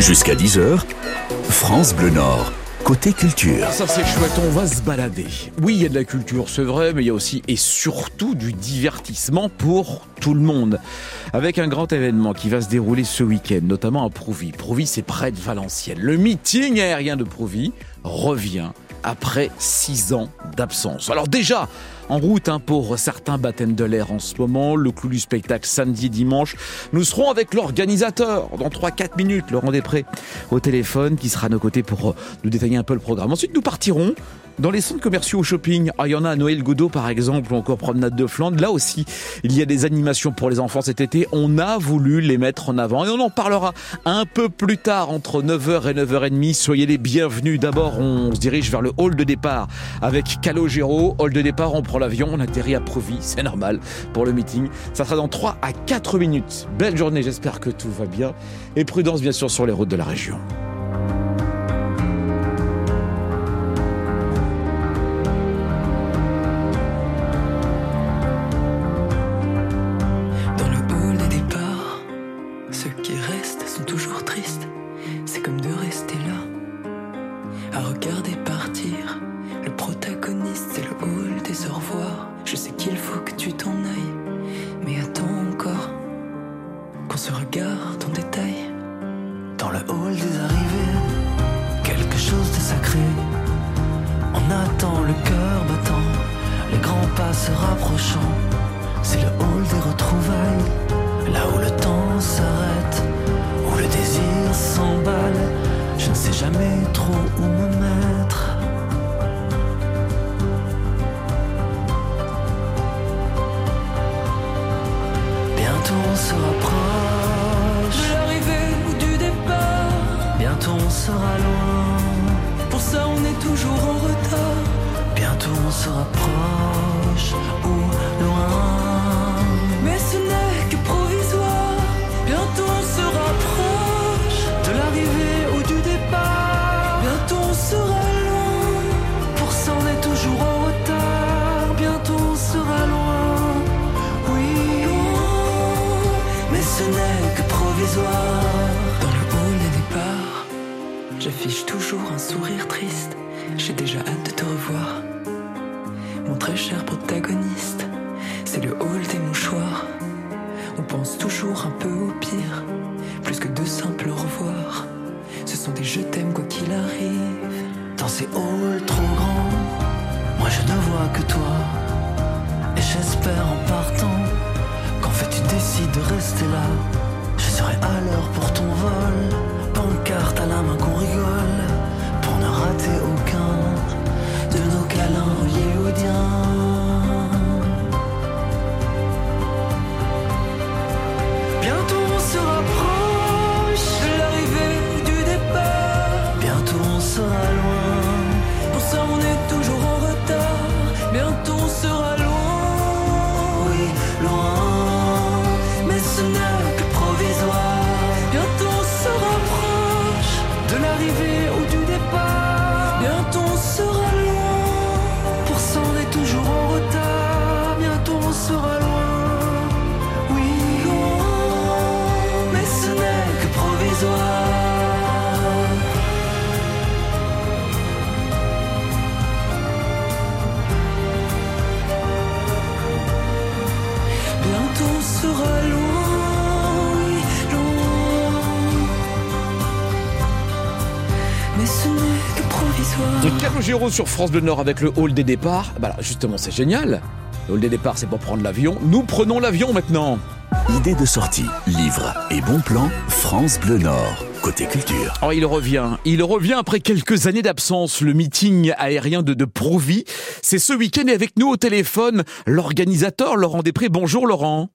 Jusqu'à 10h, France Bleu Nord. Côté culture. Ça c'est chouette, on va se balader. Oui, il y a de la culture, c'est vrai, mais il y a aussi et surtout du divertissement pour tout le monde. Avec un grand événement qui va se dérouler ce week-end, notamment à Prouvy. Prouvy, c'est près de Valenciennes. Le meeting aérien de Prouvy revient après six ans d'absence. Alors déjà, en route hein, pour certains baptêmes de l'air en ce moment, le clou du spectacle samedi dimanche. Nous serons avec l'organisateur dans 3-4 minutes, Laurent Després, au téléphone, qui sera à nos côtés pour nous détailler un peu le programme. Ensuite, nous partirons dans les centres commerciaux au shopping, ah, il y en a à Noël Godot par exemple, ou encore Promenade de Flandre. Là aussi, il y a des animations pour les enfants cet été. On a voulu les mettre en avant et on en parlera un peu plus tard entre 9h et 9h30. Soyez les bienvenus. D'abord, on se dirige vers le hall de départ avec Calogero. Hall de départ, on prend l'avion, on atterrit à Provy, c'est normal pour le meeting. Ça sera dans 3 à 4 minutes. Belle journée, j'espère que tout va bien. Et prudence bien sûr sur les routes de la région. Je fiche toujours un sourire triste. J'ai déjà hâte de te revoir, mon très cher protagoniste. Calogero sur France Bleu Nord avec le hall des départs. Bah justement, c'est génial. Le départs, c'est pour prendre l'avion. Nous prenons l'avion maintenant. Idée de sortie, livre et bon plan, France Bleu Nord. Côté culture. Oh, il revient. Il revient après quelques années d'absence. Le meeting aérien de, de Provy. C'est ce week-end et avec nous au téléphone, l'organisateur Laurent Després. Bonjour Laurent.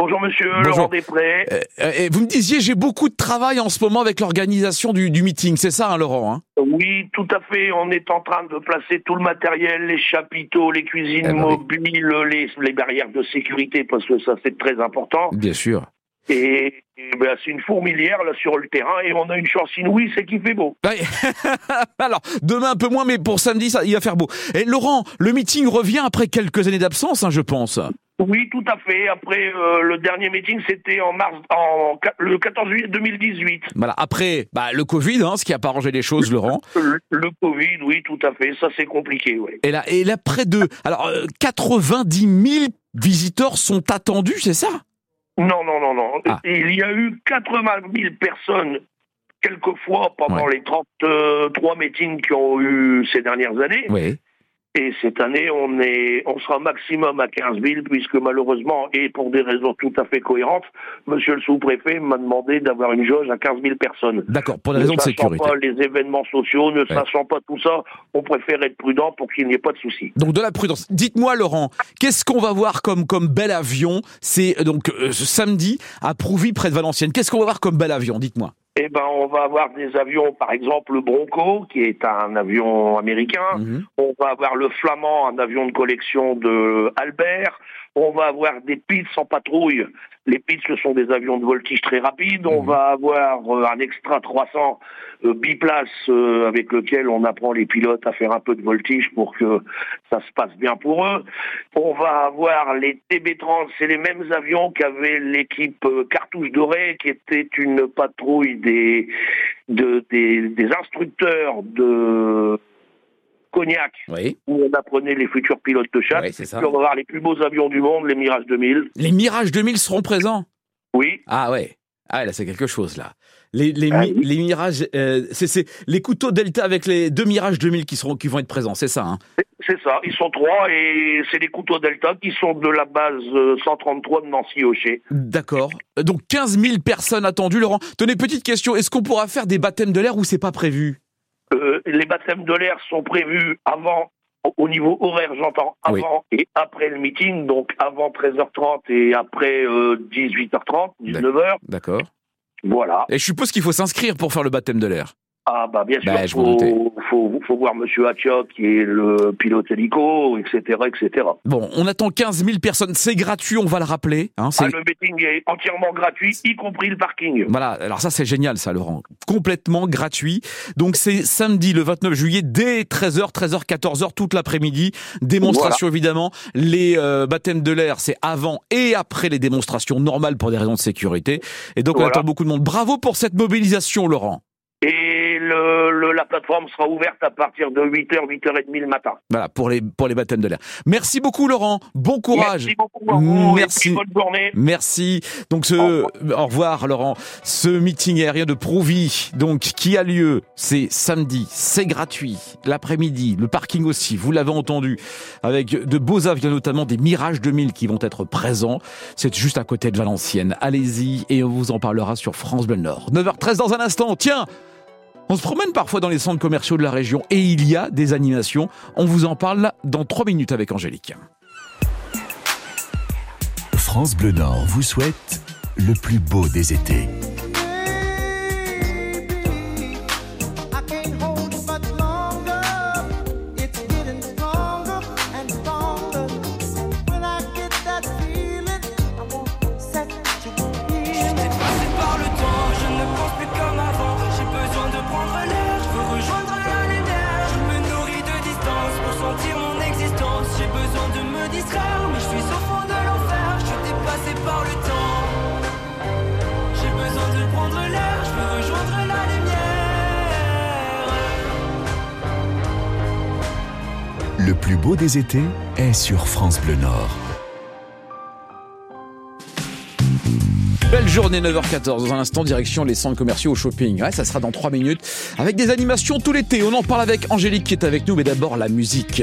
Bonjour monsieur, Laurent Després. Euh, euh, vous me disiez, j'ai beaucoup de travail en ce moment avec l'organisation du, meeting, c'est ça hein, Laurent hein? Oui, tout à fait. On est en train de placer tout le matériel, les chapiteaux, les cuisines eh ben mobiles, les, les, barrières de sécurité, parce que ça c'est très important. Bien sûr. Et, ben, c'est une fourmilière là sur le terrain et on a une chance inouïe, c'est qu'il fait beau. Alors demain un peu moins, mais pour samedi ça, il va faire beau. Et Laurent, le meeting revient après quelques années d'absence, hein, je pense. Oui, tout à fait. Après, euh, le dernier meeting, c'était en mars, en, le 14 juillet 2018. Voilà, après bah, le Covid, hein, ce qui a pas arrangé les choses, Laurent. Le, Covid, oui, tout à fait. Ça, c'est compliqué, oui. Et là, et là, près de... Alors, 90 euh, 000 visiteurs sont attendus, c'est ça? Non, non, non, non. Ah. Il y a eu 80 000 personnes quelquefois pendant les 33 meetings qui ont eu ces dernières années. Oui. Et cette année, on, est, on sera maximum à 15 000, puisque malheureusement, et pour des raisons tout à fait cohérentes, monsieur le sous-préfet m'a demandé d'avoir une jauge à 15 000 personnes. D'accord, pour des raisons de sécurité. pas les événements sociaux, ne sachant pas tout ça, on préfère être prudent pour qu'il n'y ait pas de soucis. Donc de la prudence. Dites-moi, Laurent, qu'est-ce qu'on va voir comme, comme bel avion? C'est donc euh, ce samedi à Prouvy, près de Valenciennes. Qu'est-ce qu'on va voir comme bel avion? Dites-moi eh ben, on va avoir des avions, par exemple le Bronco, qui est un avion américain. Mhm. On va avoir le Flamand, un avion de collection de Albert. On va avoir des Pitts en patrouille. Les Pitts, ce sont des avions de voltige très rapides. On mhm. va avoir euh, un Extra 300 euh, biplace euh, avec lequel on apprend les pilotes à faire un peu de voltige pour que ça se passe bien pour eux. On va avoir les TB30, c'est les mêmes avions qu'avait l'équipe Cartouche Dorée, qui était une patrouille des, des instructeurs de Cognac, où on apprenait les futurs pilotes de chasse. Puis on va voir les plus beaux avions du monde, les Mirage 2000. Les Mirage 2000 seront présents? Oui. Ah ouais. Ah là, c'est quelque chose là. Les, les, ah les Mirages, euh, c'est les couteaux Delta avec les deux Mirage 2000 qui seront, qui vont être présents, c'est ça. Hein? C'est ça. Ils sont trois et c'est les couteaux Delta qui sont de la base 133 euh, de Nancy-Hocher. D'accord. Donc 15 000 personnes attendues, Laurent. Tenez petite question. Est-ce qu'on pourra faire des baptêmes de l'air ou c'est pas prévu? Euh, les baptêmes de l'air sont prévus avant, au niveau horaire, j'entends, avant et après le meeting, donc avant 13h30 et après 18h30, 19h. D'accord. Voilà. Et je suppose qu'il faut s'inscrire pour faire le baptême de l'air. Ah bah bien sûr, il faut, faut, faut, voir Monsieur Hacha qui est le pilote hélico, etc., etc. Bon, on attend 15 000 personnes, c'est gratuit, on va le rappeler. Hein, ah, le meeting est entièrement gratuit, y compris le parking. Voilà, alors ça c'est génial ça Laurent, complètement gratuit. Donc c'est samedi le 29 juillet dès 13h, 13h, 14h toute l'après-midi. Démonstration évidemment, les euh, baptêmes de l'air c'est avant et après les démonstrations normales pour des raisons de sécurité. Et donc on attend beaucoup de monde. Bravo pour cette mobilisation Laurent. Et le, la plateforme sera ouverte à partir de 8h, 8h30 le matin. Voilà, pour les, pour les baptêmes de l'air. Merci beaucoup, Laurent. Bon courage. Merci beaucoup, Merci. bonne journée. Merci. Donc, ce, au revoir. Laurent. Ce meeting aérien de Prouvi, donc, qui a lieu, c'est samedi. C'est gratuit. L'après-midi. Le parking aussi. Vous l'avez entendu. Avec de beaux avions, notamment des Mirage 2000 qui vont être présents. C'est juste à côté de Valenciennes. Allez-y et on vous en parlera sur France Bleu Nord. 9h13 dans un instant. Tiens! On se promène parfois dans les centres commerciaux de la région et il y a des animations. On vous en parle dans 3 minutes avec Angélique. France Bleu Nord vous souhaite le plus beau des étés. Le plus beau des étés est sur France Bleu Nord. Belle journée 9h14 dans un instant direction les centres commerciaux au shopping. Ouais, ça sera dans 3 minutes avec des animations tout l'été. On en parle avec Angélique qui est avec nous mais d'abord la musique.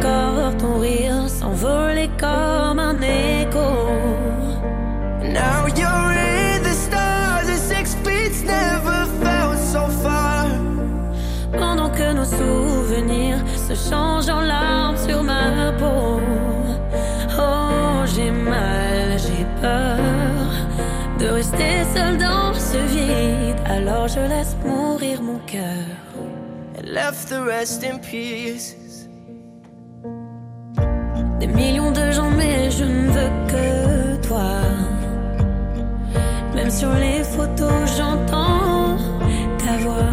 corps, ton rire s'envolait comme un écho. Now you're in the stars, the six feet's never felt so far. Pendant que nos souvenirs se changent en larmes sur ma peau. Oh, j'ai mal, j'ai peur de rester seul dans ce vide. Alors je laisse mourir mon cœur. And left the rest in peace. Des millions de gens, mais je ne veux que toi. Même sur les photos, j'entends ta voix.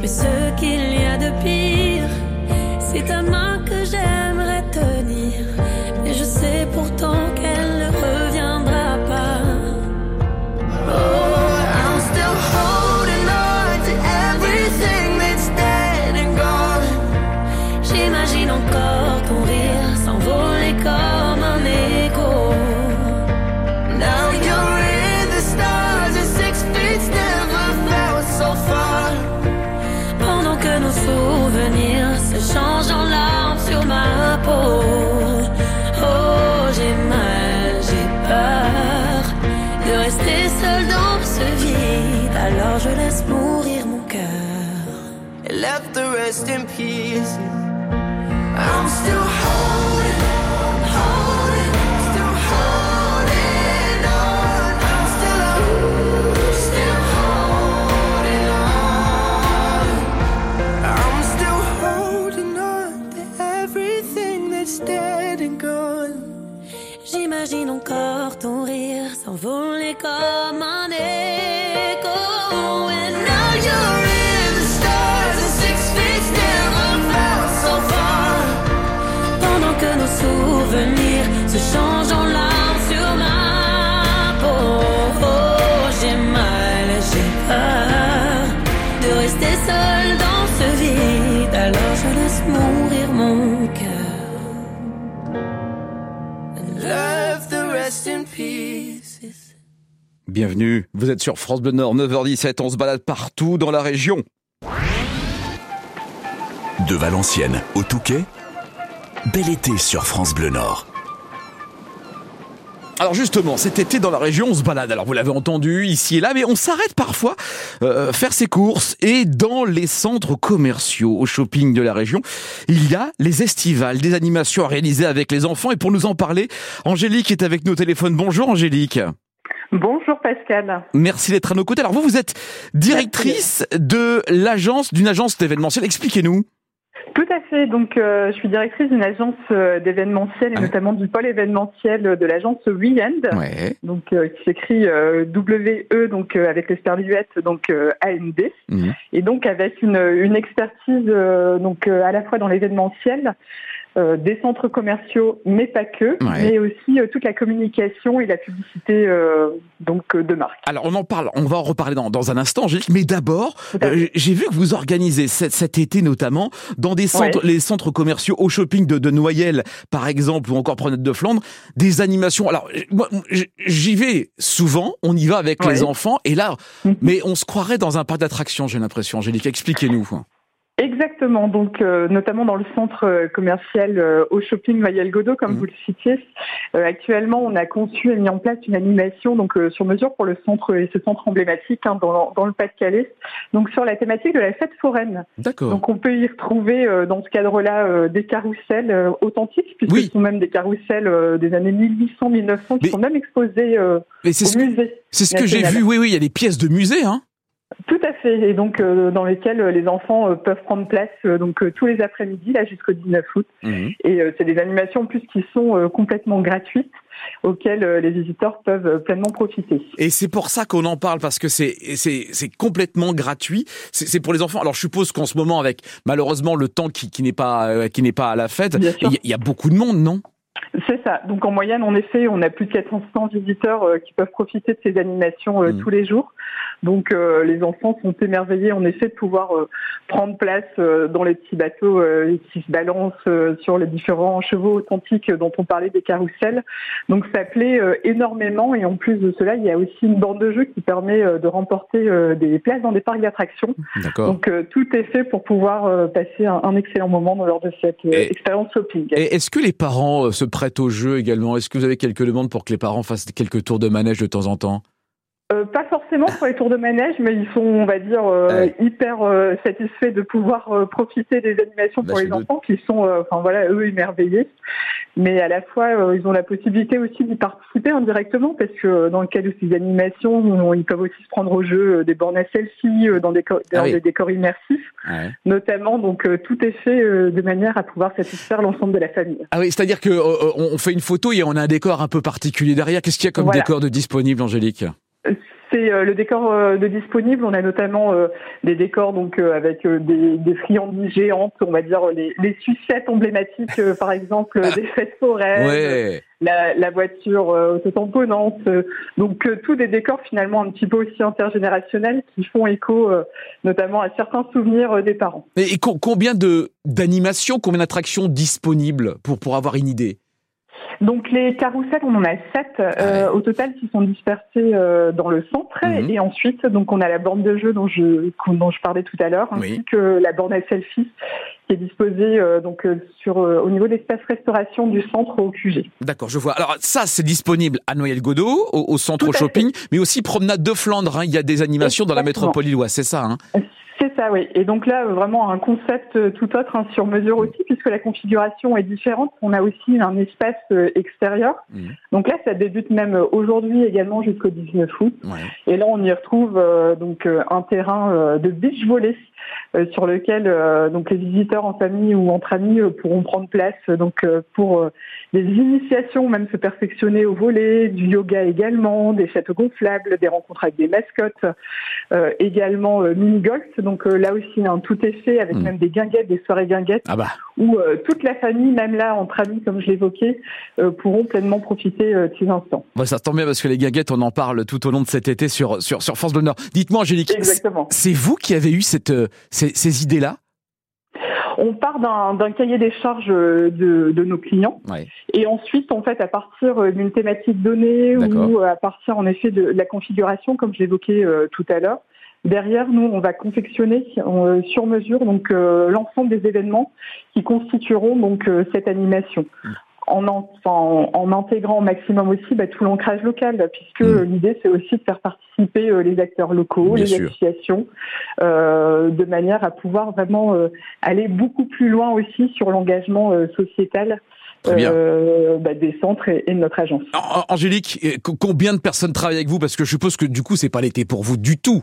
Mais ce qu'il y a de pire, c'est ta main que j'aimerais rester seul dans ce vide. Alors je laisse mourir mon cœur. Left the rest in peace. I'm still holding, rire s'envoler comme un écho. Bienvenue, vous êtes sur France Bleu Nord, 9h17, on se balade partout dans la région. De Valenciennes au Touquet, bel été sur France Bleu Nord. Alors justement, cet été dans la région, on se balade. Alors vous l'avez entendu ici et là, mais on s'arrête parfois euh, faire ses courses. Et dans les centres commerciaux, au shopping de la région, il y a les estivales, des animations à réaliser avec les enfants. Et pour nous en parler, Angélique est avec nous au téléphone. Bonjour Angélique. Bonjour Pascal. Merci d'être à nos côtés. Alors vous, vous êtes directrice de l'agence, d'une agence d'événementiel. Expliquez-nous. Tout à fait. Donc, euh, je suis directrice d'une agence euh, d'événementiel et Ah. notamment du pôle événementiel de l'agence Weekend. Ouais. Donc, euh, qui s'écrit euh, WE, donc euh, avec l'esperluette, donc euh, AND, Mhm. et donc avec une, une expertise euh, donc euh, à la fois dans l'événementiel, euh, des centres commerciaux, mais pas que, Ouais. mais aussi euh, toute la communication et la publicité euh, donc euh, de marque. Alors on en parle, on va en reparler dans, dans un instant, Angélique. Mais d'abord, euh, j'ai vu que vous organisez cet, cet été notamment dans des centres, les centres commerciaux au shopping de, de Noyelles, par exemple, ou encore Promenade de Flandre, des animations. Alors j- moi, j'y vais souvent, on y va avec Ouais. les enfants, et là, Mhm. mais on se croirait dans un parc d'attractions, j'ai l'impression. Angélique, expliquez-nous. Exactement, donc euh, notamment dans le centre euh, commercial euh, au shopping Mayel Godot, comme Mhm. vous le citiez. Euh, actuellement, on a conçu et mis en place une animation donc euh, sur mesure pour le centre et ce centre emblématique hein, dans, dans le Pas-de-Calais, donc sur la thématique de la fête foraine. D'accord. Donc on peut y retrouver euh, dans ce cadre-là euh, des carousels euh, authentiques, puisque Oui. ce sont même des carousels euh, des années 1800-1900 qui Mais- sont même exposés euh, Mais au ce, que- musée. c'est ce que j'ai vu. Oui, oui, il y a des pièces de musée, hein. Tout à fait, et donc euh, dans lesquels euh, les enfants euh, peuvent prendre place euh, donc tous les après-midi là jusqu'au 19 août. Mhm. Et c'est des animations en plus qui sont complètement gratuites, auxquelles les visiteurs peuvent pleinement profiter. Et c'est pour ça qu'on en parle parce que c'est c'est c'est complètement gratuit. C'est pour les enfants. Alors je suppose qu'en ce moment, avec malheureusement le temps qui qui n'est pas qui n'est pas à la fête, il y, a- il y a beaucoup de monde, non? C'est ça. Donc en moyenne, en effet, on a plus de 400 visiteurs euh, qui peuvent profiter de ces animations euh, Mhm. tous les jours. Donc euh, les enfants sont émerveillés en effet de pouvoir euh, prendre place euh, dans les petits bateaux euh, qui se balancent euh, sur les différents chevaux authentiques dont on parlait des carousels. Donc ça plaît euh, énormément et en plus de cela, il y a aussi une bande de jeu qui permet euh, de remporter euh, des places dans des parcs d'attractions. Donc euh, tout est fait pour pouvoir euh, passer un, un excellent moment lors de cette Et- expérience shopping. Et est-ce que les parents euh, se prêtent au jeu également? Est-ce que vous avez quelques demandes pour que les parents fassent quelques tours de manège de temps en temps? Euh, pas forcément pour les tours de manège, mais ils sont, on va dire, euh, Ouais. hyper euh, satisfaits de pouvoir euh, profiter des animations Bah, pour les doute. enfants qui sont, euh, enfin voilà, eux émerveillés. mais à la fois euh, ils ont la possibilité aussi d'y participer indirectement parce que dans le cadre de ces animations, ils peuvent aussi se prendre au jeu des bornes à selfie dans des, ah des décors immersifs, notamment. Donc tout est fait de manière à pouvoir satisfaire l'ensemble de la famille. Ah oui, c'est-à-dire que on fait une photo et on a un décor un peu particulier derrière. Qu'est-ce qu'il y a comme décor de disponible, Angélique? C'est euh, le décor euh, de disponible. On a notamment euh, des décors donc avec des, des, friandises géantes, on va dire les, les sucettes emblématiques, par exemple des fêtes foraines, la, la, voiture autotamponnante. donc tous des décors finalement un petit peu aussi intergénérationnels qui font écho notamment à certains souvenirs des parents. Et, combien de d'animations, combien d'attractions disponibles pour pour avoir une idée? Donc les carousels, on en a sept euh, au total qui sont dispersés euh, dans le centre. Mhm. Et ensuite, donc on a la borne de jeu dont je, dont je parlais tout à l'heure, ainsi que la borne à selfie qui est disposée euh, donc sur au niveau de l'espace restauration du centre au QG. D'accord, je vois. Alors ça, c'est disponible à Noël-Godot, au, centre shopping, mais aussi promenade de Flandre. Hein. Il y a des animations dans la métropole lilloise, c'est ça hein? C'est ça, oui. Et donc là, vraiment un concept euh, tout autre, hein, sur mesure aussi, puisque la configuration est différente. On a aussi un espace euh, extérieur. Mmh. Donc là, ça débute même aujourd'hui également jusqu'au 19 août. Et là, on y retrouve euh, donc un terrain de beach volley euh, sur lequel euh, donc les visiteurs en famille ou entre amis euh, pourront prendre place donc pour des initiations, même se perfectionner au volet, du yoga également, des châteaux gonflables, des rencontres avec des mascottes, également mini golf. Donc là aussi, un tout est fait avec hmm. même des guinguettes, des soirées guinguettes, ah bah. où toute la famille, même là entre amis comme je l'évoquais, pourront pleinement profiter de ces instants. ça tombe bien parce que les guinguettes, on en parle tout au long de cet été sur sur sur France Bleu Nord. Dites-moi, Angélique, c'est vous qui avez eu cette ces, idées-là? On part d'un cahier des charges de, nos clients et ensuite en fait à partir d'une thématique donnée ou à partir en effet de la configuration comme j'évoquais euh, tout à l'heure derrière nous on va confectionner euh, sur mesure donc euh, l'ensemble des événements qui constitueront donc cette animation mmh en, en, intégrant au maximum aussi bah, tout l'ancrage local, puisque mmh. l'idée c'est aussi de faire participer euh, les acteurs locaux, les associations, euh, de manière à pouvoir vraiment euh, aller beaucoup plus loin aussi sur l'engagement sociétal. Bah, des centres et, de notre agence. Angélique, combien de personnes travaillent avec vous? Parce que je suppose que du coup, c'est pas l'été pour vous du tout.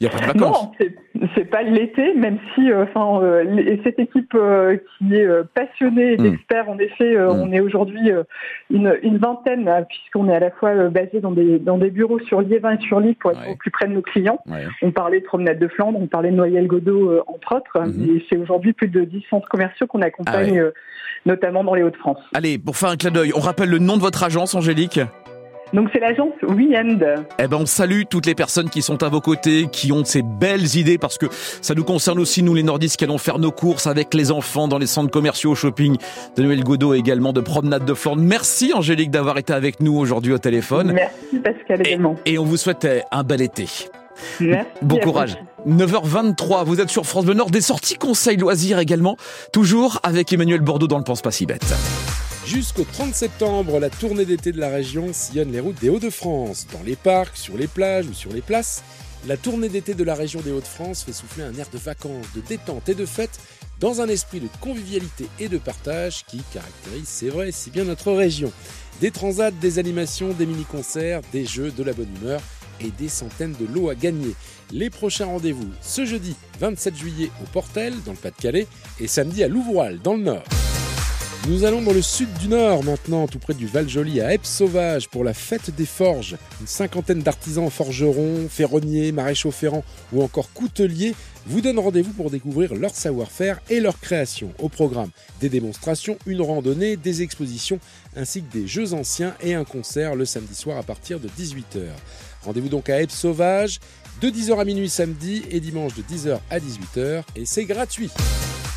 Il n'y a pas de vacances. Non, c'est pas l'été, même si euh, enfin euh, cette équipe euh, qui est passionnée hmm. d'experts, en effet, hmm. on est aujourd'hui une, une, vingtaine, puisqu'on est à la fois basé dans des, dans des bureaux sur Liévin et sur Lille pour être au plus près de nos clients. On parlait de promenade de Flandre, on parlait de Noyel Godot, entre autres. Hmm. Et c'est aujourd'hui plus de 10 centres commerciaux qu'on accompagne, ah notamment dans les Hauts-de-France. Allez, pour faire un clin d'œil, on rappelle le nom de votre agence, Angélique? Donc c'est l'agence Weend. Eh ben on salue toutes les personnes qui sont à vos côtés, qui ont ces belles idées parce que ça nous concerne aussi nous les nordistes qui allons faire nos courses avec les enfants dans les centres commerciaux au shopping de Noël Godot et également de promenade de Flandre. Merci Angélique d'avoir été avec nous aujourd'hui au téléphone. Merci Pascal également. Et, on vous souhaite un bel été. Merci. Bon courage. 9h23, vous êtes sur France Bleu Nord, des sorties conseils loisirs également, toujours avec Emmanuel Bordeaux dans le Pense pas si bête. Jusqu'au 30 septembre, la tournée d'été de la région sillonne les routes des Hauts-de-France, dans les parcs, sur les plages ou sur les places. La tournée d'été de la région des Hauts-de-France fait souffler un air de vacances, de détente et de fête dans un esprit de convivialité et de partage qui caractérise, c'est vrai, si bien notre région. Des transats, des animations, des mini-concerts, des jeux, de la bonne humeur et des centaines de lots à gagner. Les prochains rendez-vous ce jeudi 27 juillet au Portel dans le Pas-de-Calais et samedi à Louvroil dans le Nord. Nous allons dans le sud du Nord maintenant, tout près du Val-Joli, à Epes-Sauvage, pour la fête des forges. Une cinquantaine d'artisans forgerons, ferronniers, maréchaux ferrants ou encore couteliers vous donnent rendez-vous pour découvrir leur savoir-faire et leur création. Au programme, des démonstrations, une randonnée, des expositions, ainsi que des jeux anciens et un concert le samedi soir à partir de 18h. Rendez-vous donc à Epes-Sauvage, de 10h à minuit samedi et dimanche de 10h à 18h, et c'est gratuit.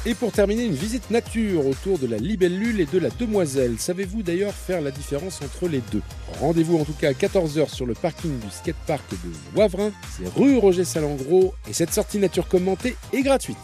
Et pour terminer, une visite nature autour de la libellule et de la demoiselle. Savez-vous d'ailleurs faire la différence entre les deux? Rendez-vous en tout cas à 14h sur le parking du skatepark de Wavrin. C'est rue Roger Salengro et cette sortie nature commentée est gratuite.